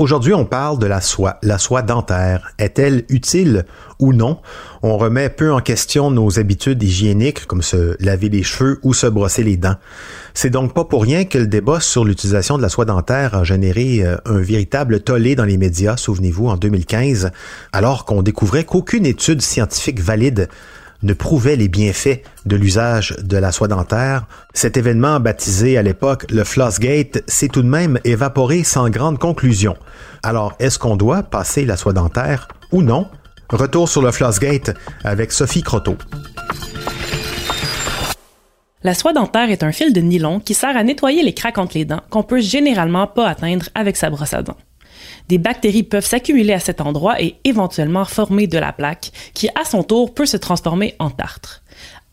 Aujourd'hui, on parle de la soie. La soie dentaire. Est-elle utile ou non? On remet peu en question nos habitudes hygiéniques, comme se laver les cheveux ou se brosser les dents. C'est donc pas pour rien que le débat sur l'utilisation de la soie dentaire a généré euh, un véritable tollé dans les médias, souvenez-vous, en 2015, alors qu'on découvrait qu'aucune étude scientifique valide ne prouvait les bienfaits de l'usage de la soie dentaire. Cet événement, baptisé à l'époque le Flossgate, s'est tout de même évaporé sans grande conclusion. Alors, est-ce qu'on doit passer la soie dentaire ou non? Retour sur le Flossgate avec Sophie Croteau. La soie dentaire est un fil de nylon qui sert à nettoyer les craques entre les dents qu'on peut généralement pas atteindre avec sa brosse à dents. Des bactéries peuvent s'accumuler à cet endroit et éventuellement former de la plaque qui, à son tour, peut se transformer en tartre.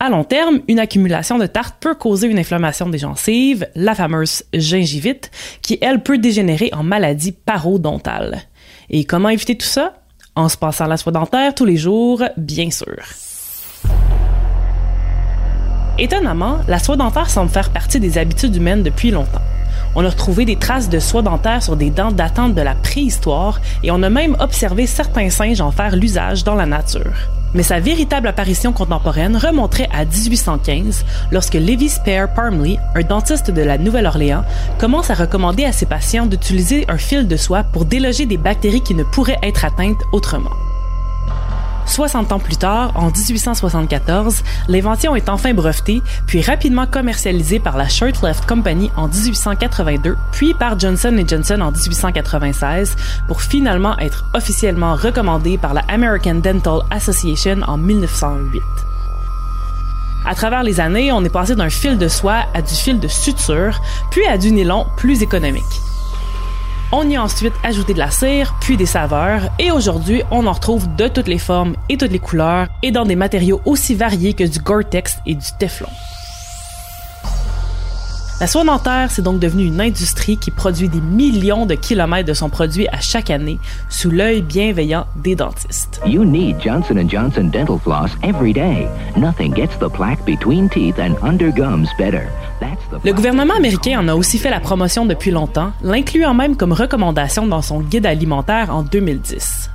À long terme, une accumulation de tartre peut causer une inflammation des gencives, la fameuse gingivite, qui, elle, peut dégénérer en maladie parodontale. Et comment éviter tout ça? En se passant la soie dentaire tous les jours, bien sûr. Étonnamment, la soie dentaire semble faire partie des habitudes humaines depuis longtemps. On a retrouvé des traces de soie dentaire sur des dents datant de la préhistoire et on a même observé certains singes en faire l'usage dans la nature. Mais sa véritable apparition contemporaine remonterait à 1815, lorsque Levi Spare Parmley, un dentiste de la Nouvelle-Orléans, commence à recommander à ses patients d'utiliser un fil de soie pour déloger des bactéries qui ne pourraient être atteintes autrement. 60 ans plus tard, en 1874, l'invention est enfin brevetée, puis rapidement commercialisée par la Shirtleft Company en 1882, puis par Johnson Johnson en 1896, pour finalement être officiellement recommandée par la American Dental Association en 1908. À travers les années, on est passé d'un fil de soie à du fil de suture, puis à du nylon plus économique. On y a ensuite ajouté de la cire, puis des saveurs, et aujourd'hui, on en retrouve de toutes les formes et toutes les couleurs, et dans des matériaux aussi variés que du Gore-Tex et du Teflon. La soie dentaire, c'est donc devenu une industrie qui produit des millions de kilomètres de son produit à chaque année sous l'œil bienveillant des dentistes. You need Johnson Johnson dental floss every day. Nothing gets the plaque between teeth and under gums better. Le gouvernement américain en a aussi fait la promotion depuis longtemps, l'incluant même comme recommandation dans son guide alimentaire en 2010.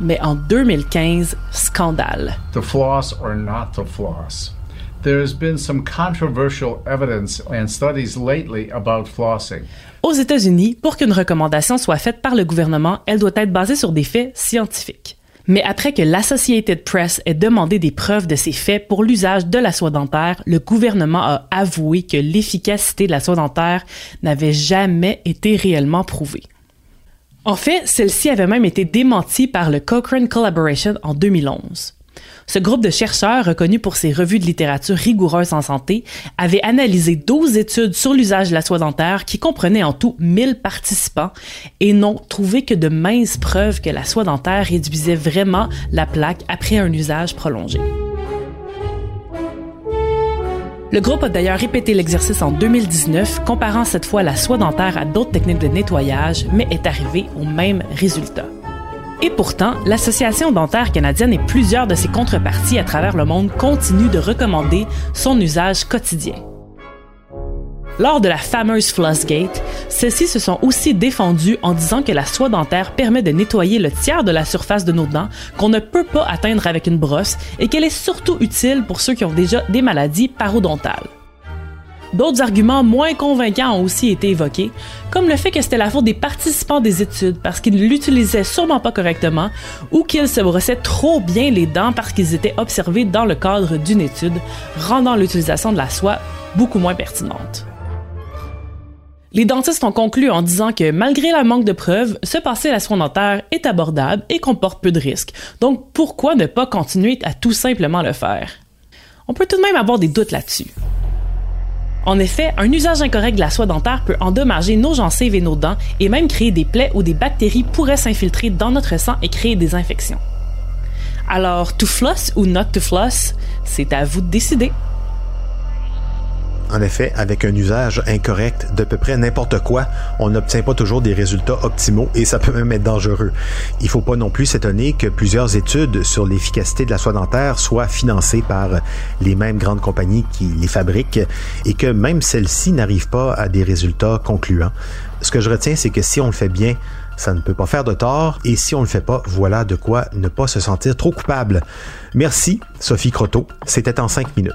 Mais en 2015, scandale. The floss or not the floss? Been some controversial evidence and studies lately about flossing. Aux États-Unis, pour qu'une recommandation soit faite par le gouvernement, elle doit être basée sur des faits scientifiques. Mais après que l'Associated Press ait demandé des preuves de ces faits pour l'usage de la soie dentaire, le gouvernement a avoué que l'efficacité de la soie dentaire n'avait jamais été réellement prouvée. En fait, celle-ci avait même été démentie par le Cochrane Collaboration en 2011. Ce groupe de chercheurs, reconnu pour ses revues de littérature rigoureuses en santé, avait analysé 12 études sur l'usage de la soie dentaire qui comprenaient en tout 1000 participants et n'ont trouvé que de minces preuves que la soie dentaire réduisait vraiment la plaque après un usage prolongé. Le groupe a d'ailleurs répété l'exercice en 2019, comparant cette fois la soie dentaire à d'autres techniques de nettoyage, mais est arrivé au même résultat. Et pourtant, l'Association dentaire canadienne et plusieurs de ses contreparties à travers le monde continuent de recommander son usage quotidien. Lors de la fameuse Flossgate, ceux-ci se sont aussi défendus en disant que la soie dentaire permet de nettoyer le tiers de la surface de nos dents qu'on ne peut pas atteindre avec une brosse et qu'elle est surtout utile pour ceux qui ont déjà des maladies parodontales. D'autres arguments moins convaincants ont aussi été évoqués, comme le fait que c'était la faute des participants des études parce qu'ils ne l'utilisaient sûrement pas correctement ou qu'ils se brossaient trop bien les dents parce qu'ils étaient observés dans le cadre d'une étude, rendant l'utilisation de la soie beaucoup moins pertinente. Les dentistes ont conclu en disant que malgré la manque de preuves, se passer la soie dentaire est abordable et comporte peu de risques. Donc pourquoi ne pas continuer à tout simplement le faire? On peut tout de même avoir des doutes là-dessus. En effet, un usage incorrect de la soie dentaire peut endommager nos gencives et nos dents et même créer des plaies où des bactéries pourraient s'infiltrer dans notre sang et créer des infections. Alors, to floss ou not to floss, c'est à vous de décider. En effet, avec un usage incorrect de peu près n'importe quoi, on n'obtient pas toujours des résultats optimaux et ça peut même être dangereux. Il faut pas non plus s'étonner que plusieurs études sur l'efficacité de la soie dentaire soient financées par les mêmes grandes compagnies qui les fabriquent et que même celles-ci n'arrivent pas à des résultats concluants. Ce que je retiens, c'est que si on le fait bien, ça ne peut pas faire de tort et si on le fait pas, voilà de quoi ne pas se sentir trop coupable. Merci, Sophie Croteau. C'était en cinq minutes.